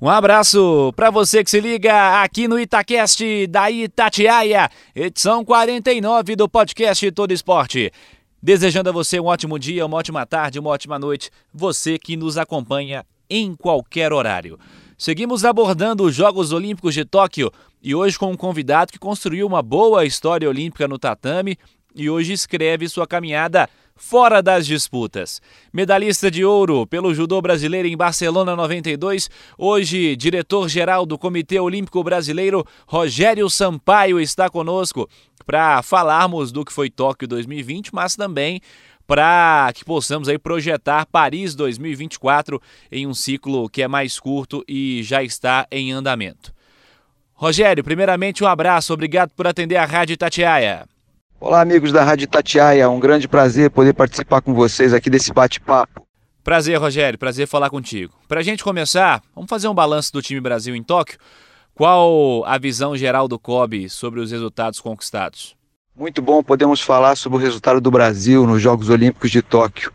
Um abraço para você que se liga aqui no Itacast da Itatiaia, edição 49 do podcast Todo Esporte. Desejando a você um ótimo dia, uma ótima tarde, uma ótima noite, você que nos acompanha em qualquer horário. Seguimos abordando os Jogos Olímpicos de Tóquio e hoje com um convidado que construiu uma boa história olímpica no tatame e hoje escreve sua caminhada fora das disputas. Medalhista de ouro pelo judô brasileiro em Barcelona 92, hoje diretor-geral do Comitê Olímpico Brasileiro, Rogério Sampaio está conosco para falarmos do que foi Tóquio 2020, mas também para que possamos aí projetar Paris 2024 em um ciclo que é mais curto e já está em andamento. Rogério, primeiramente um abraço, obrigado por atender a Rádio Tatiaia. Olá, amigos da Rádio Tatiaia. Um grande prazer poder participar com vocês aqui desse bate-papo. Prazer, Rogério. Prazer falar contigo. Para a gente começar, vamos fazer um balanço do time Brasil em Tóquio. Qual a visão geral do COB sobre os resultados conquistados? Muito bom, podemos falar sobre o resultado do Brasil nos Jogos Olímpicos de Tóquio.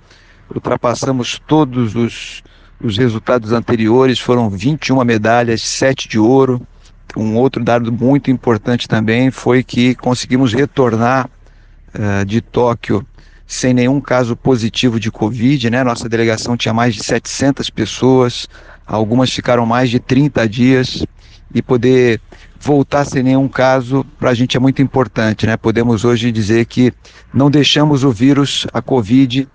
Ultrapassamos todos os, os resultados anteriores, foram 21 medalhas, 7 de ouro, um outro dado muito importante também foi que conseguimos retornar uh, de Tóquio sem nenhum caso positivo de Covid, né? Nossa delegação tinha mais de 700 pessoas, algumas ficaram mais de 30 dias e poder voltar sem nenhum caso para a gente é muito importante, né? Podemos hoje dizer que não deixamos o vírus, a Covid,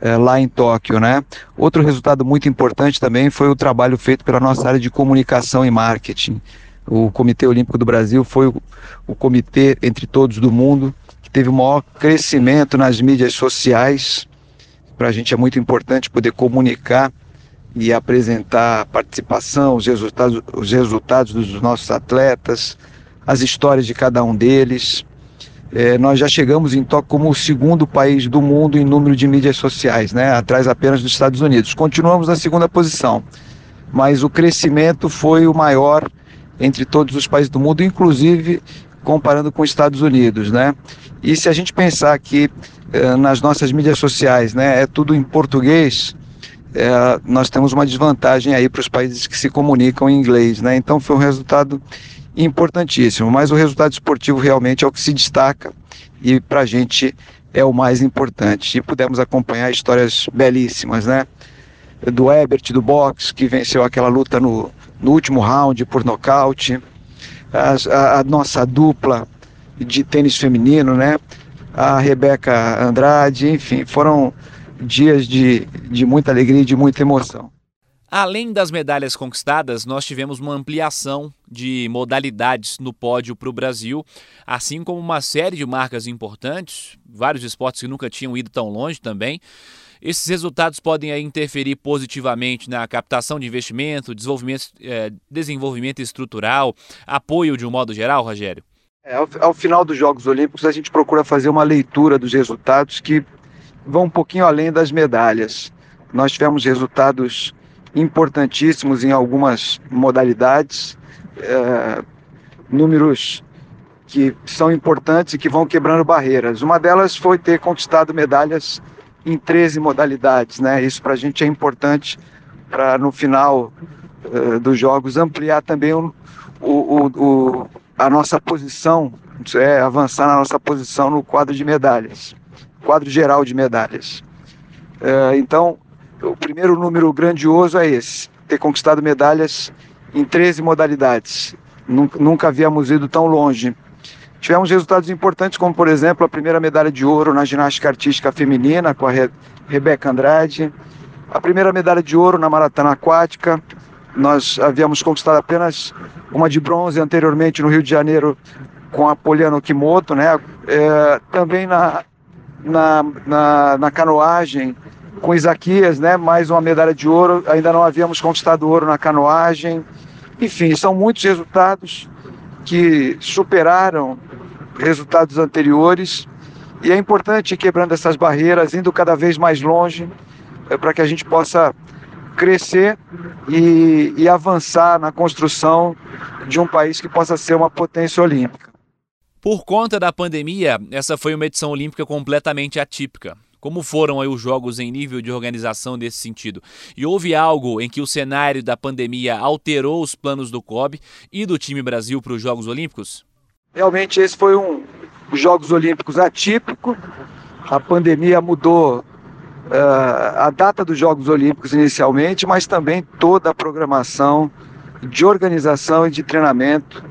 eh, lá em Tóquio, né? Outro resultado muito importante também foi o trabalho feito pela nossa área de comunicação e marketing. O Comitê Olímpico do Brasil foi o, o comitê entre todos do mundo que teve o maior crescimento nas mídias sociais. Para a gente é muito importante poder comunicar e apresentar a participação, os resultados, os resultados dos nossos atletas, as histórias de cada um deles. É, nós já chegamos em Tóquio como o segundo país do mundo em número de mídias sociais, né? atrás apenas dos Estados Unidos. Continuamos na segunda posição, mas o crescimento foi o maior entre todos os países do mundo, inclusive comparando com os Estados Unidos, né? E se a gente pensar aqui eh, nas nossas mídias sociais, né, é tudo em português, eh, nós temos uma desvantagem aí para os países que se comunicam em inglês, né? Então foi um resultado importantíssimo, mas o resultado esportivo realmente é o que se destaca e para a gente é o mais importante. E pudemos acompanhar histórias belíssimas, né? Do Ebert do boxe, que venceu aquela luta no, no último round por nocaute, a, a, nossa dupla de tênis feminino, né? A Rebeca Andrade, enfim, foram dias de, de muita alegria e de muita emoção. Além das medalhas conquistadas, nós tivemos uma ampliação de modalidades no pódio para o Brasil, assim como uma série de marcas importantes, vários esportes que nunca tinham ido tão longe também. Esses resultados podem interferir positivamente na captação de investimento, desenvolvimento, é, desenvolvimento estrutural, apoio de um modo geral, Rogério? É, ao, ao final dos Jogos Olímpicos, a gente procura fazer uma leitura dos resultados que vão um pouquinho além das medalhas. Nós tivemos resultados importantíssimos em algumas modalidades, é, números que são importantes e que vão quebrando barreiras. Uma delas foi ter conquistado medalhas em 13 modalidades, né? Isso para a gente é importante para no final uh, dos jogos ampliar também o, o, o, a nossa posição, é, avançar na nossa posição no quadro de medalhas, quadro geral de medalhas. Uh, então, o primeiro número grandioso é esse, ter conquistado medalhas em 13 modalidades. Nunca, nunca havíamos ido tão longe Tivemos resultados importantes, como por exemplo a primeira medalha de ouro na ginástica artística feminina com a Re Rebeca Andrade, a primeira medalha de ouro na maratona aquática. Nós havíamos conquistado apenas uma de bronze anteriormente no Rio de Janeiro com a Poliana Kimoto, né? É, também na, na, na, na canoagem com Isaquias, né? Mais uma medalha de ouro. Ainda não havíamos conquistado ouro na canoagem. Enfim, são muitos resultados que superaram resultados anteriores E é importante ir quebrando essas barreiras, indo cada vez mais longe, é, para que a gente possa crescer e, e avançar na construção de um país que possa ser uma potência olímpica. Por conta da pandemia, essa foi uma edição olímpica completamente atípica. Como foram aí os jogos em nível de organização nesse sentido? E houve algo em que o cenário da pandemia alterou os planos do COB e do time Brasil para os Jogos Olímpicos? Realmente esse foi um Jogos Olímpicos atípico. A pandemia mudou uh, a data dos Jogos Olímpicos inicialmente, mas também toda a programação de organização e de treinamento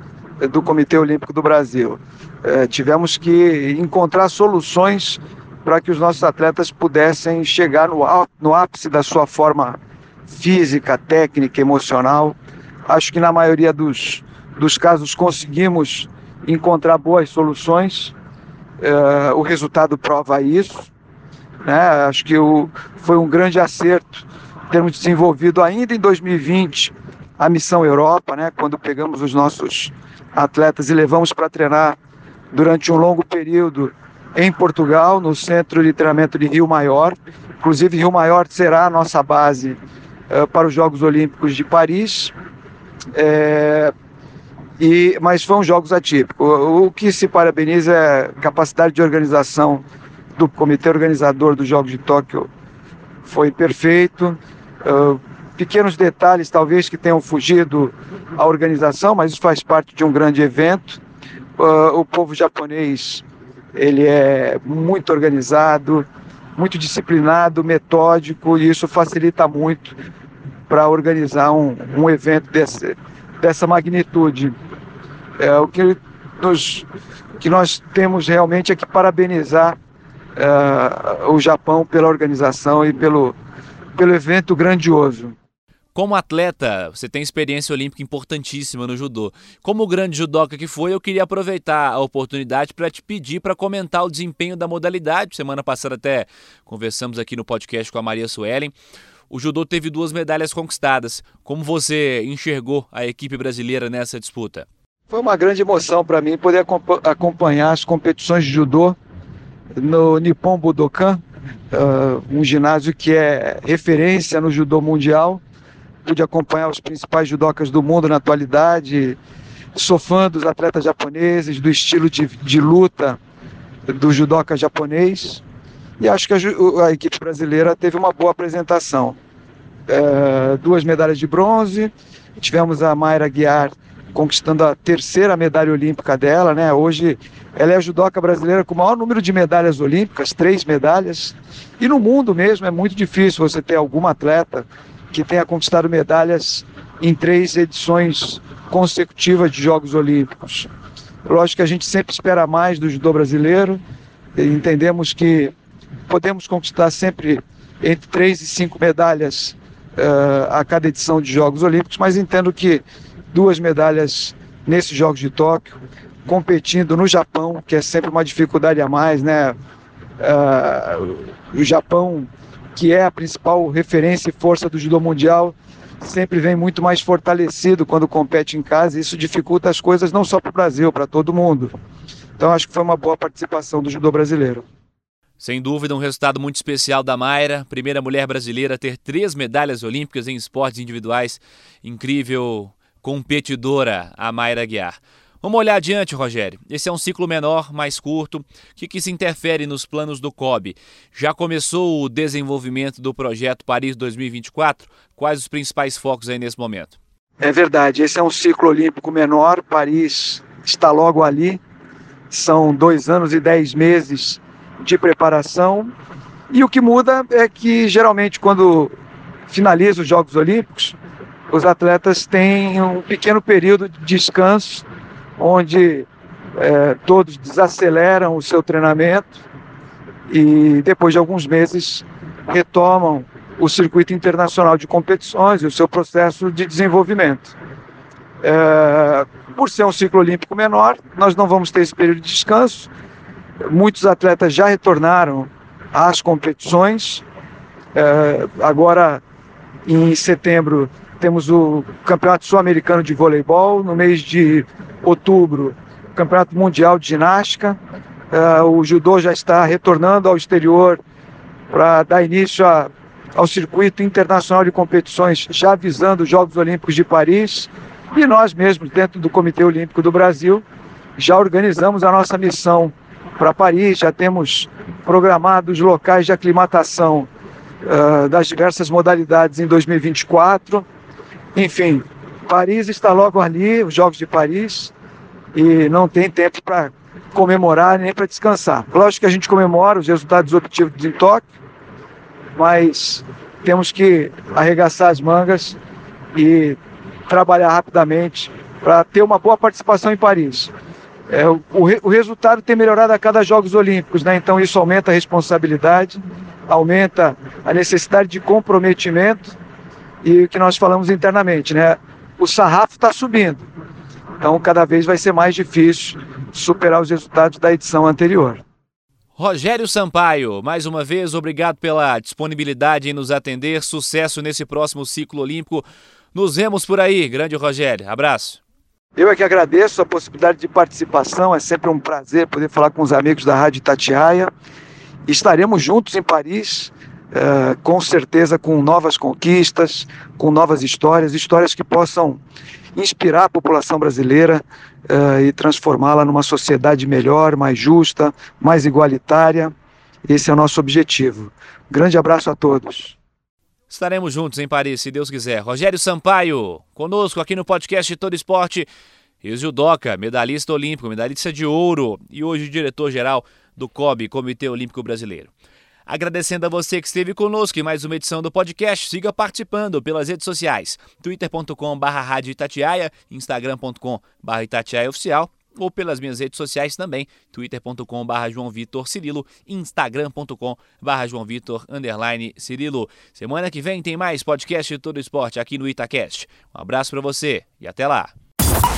do Comitê Olímpico do Brasil. Uh, tivemos que encontrar soluções para que os nossos atletas pudessem chegar no, no ápice da sua forma física, técnica, emocional. Acho que na maioria dos, dos casos conseguimos encontrar boas soluções. Uh, o resultado prova isso. Né? Acho que o, foi um grande acerto termos desenvolvido ainda em 2020 a missão Europa, né? quando pegamos os nossos atletas e levamos para treinar durante um longo período em Portugal, no Centro de Treinamento de Rio Maior. Inclusive, Rio Maior será a nossa base uh, para os Jogos Olímpicos de Paris. É, e, mas foram jogos atípicos. O, o que se parabeniza é a capacidade de organização do comitê organizador dos Jogos de Tóquio foi perfeito. Uh, pequenos detalhes, talvez, que tenham fugido à organização, mas isso faz parte de um grande evento. Uh, o povo japonês ele é muito organizado, muito disciplinado, metódico, e isso facilita muito para organizar um, um evento desse, dessa magnitude. É, o que, nos, que nós temos realmente é que parabenizar uh, o Japão pela organização e pelo, pelo evento grandioso. Como atleta, você tem experiência olímpica importantíssima no judô. Como grande judoca que foi, eu queria aproveitar a oportunidade para te pedir para comentar o desempenho da modalidade. Semana passada até conversamos aqui no podcast com a Maria Suelen. O judô teve duas medalhas conquistadas. Como você enxergou a equipe brasileira nessa disputa? Foi uma grande emoção para mim poder acompanhar as competições de judô no Nippon Budokan, uh, um ginásio que é referência no judô mundial. Pude acompanhar os principais judocas do mundo na atualidade. Sou fã dos atletas japoneses, do estilo de, de luta do judoca japonês. E acho que a, a equipe brasileira teve uma boa apresentação. Uh, duas medalhas de bronze. Tivemos a Mayra Guiar conquistando a terceira medalha olímpica dela, né? Hoje ela é a judoca brasileira com o maior número de medalhas olímpicas, três medalhas. E no mundo mesmo é muito difícil você ter alguma atleta que tenha conquistado medalhas em três edições consecutivas de Jogos Olímpicos. Lógico que a gente sempre espera mais do judô brasileiro, entendemos que podemos conquistar sempre entre três e cinco medalhas uh, a cada edição de Jogos Olímpicos, mas entendo que duas medalhas nesses Jogos de Tóquio, competindo no Japão, que é sempre uma dificuldade a mais, né? Uh, o Japão, que é a principal referência e força do judô mundial, sempre vem muito mais fortalecido quando compete em casa. E isso dificulta as coisas não só para o Brasil, para todo mundo. Então acho que foi uma boa participação do judô brasileiro. Sem dúvida, um resultado muito especial da Mayra, primeira mulher brasileira a ter três medalhas olímpicas em esportes individuais. Incrível competidora, a Mayra Guiar. Vamos olhar adiante, Rogério. Esse é um ciclo menor, mais curto. O que, que se interfere nos planos do COB? Já começou o desenvolvimento do projeto Paris 2024? Quais os principais focos aí nesse momento? É verdade, esse é um ciclo olímpico menor. Paris está logo ali. São dois anos e dez meses de preparação. E o que muda é que, geralmente, quando finaliza os Jogos Olímpicos, os atletas têm um pequeno período de descanso, onde é, todos desaceleram o seu treinamento e depois de alguns meses retomam o circuito internacional de competições e o seu processo de desenvolvimento. É, por ser um ciclo olímpico menor, nós não vamos ter esse período de descanso. Muitos atletas já retornaram às competições. É, agora, em setembro, temos o Campeonato Sul-Americano de Voleibol, no mês de outubro, Campeonato Mundial de Ginástica, Uh, o judô já está retornando ao exterior para dar início a, ao circuito internacional de competições, já visando os Jogos Olímpicos de Paris. E nós mesmos, dentro do Comitê Olímpico do Brasil, já organizamos a nossa missão para Paris, já temos programado os locais de aclimatação uh, das diversas modalidades em 2024. Enfim, Paris está logo ali, os Jogos de Paris, e não tem tempo para comemorar nem para descansar. Lógico que a gente comemora os resultados obtidos em Tóquio, mas temos que arregaçar as mangas e trabalhar rapidamente para ter uma boa participação em Paris. É, o, o, resultado tem melhorado a cada Jogos Olímpicos, né? então isso aumenta a responsabilidade, aumenta a necessidade de comprometimento e o que nós falamos internamente, né? O sarrafo está subindo, então cada vez vai ser mais difícil superar os resultados da edição anterior. Rogério Sampaio, mais uma vez, obrigado pela disponibilidade em nos atender. Sucesso nesse próximo ciclo olímpico. Nos vemos por aí, grande Rogério. Abraço. Eu é que agradeço a possibilidade de participação, é sempre um prazer poder falar com os amigos da Rádio Tatiaia. Estaremos juntos em Paris, uh, com certeza com novas conquistas, com novas histórias, histórias que possam inspirar a população brasileira uh, e transformá-la numa sociedade melhor, mais justa, mais igualitária. Esse é o nosso objetivo. Grande abraço a todos. Estaremos juntos em Paris, se Deus quiser. Rogério Sampaio, conosco aqui no podcast Todo Esporte. E o judoca, medalhista olímpico, medalhista de ouro e hoje diretor-geral do COB, Comitê Olímpico Brasileiro. Agradecendo a você que esteve conosco em mais uma edição do podcast. Siga participando pelas redes sociais: twitter.com.br instagram.com.br itatiaiaoficial ou pelas minhas redes sociais também, twitter.com.br João Vitor Cirilo, instagram.com.br João Vitor underline Cirilo. Semana que vem tem mais podcast de todo esporte aqui no Itacast. Um abraço para você e até lá.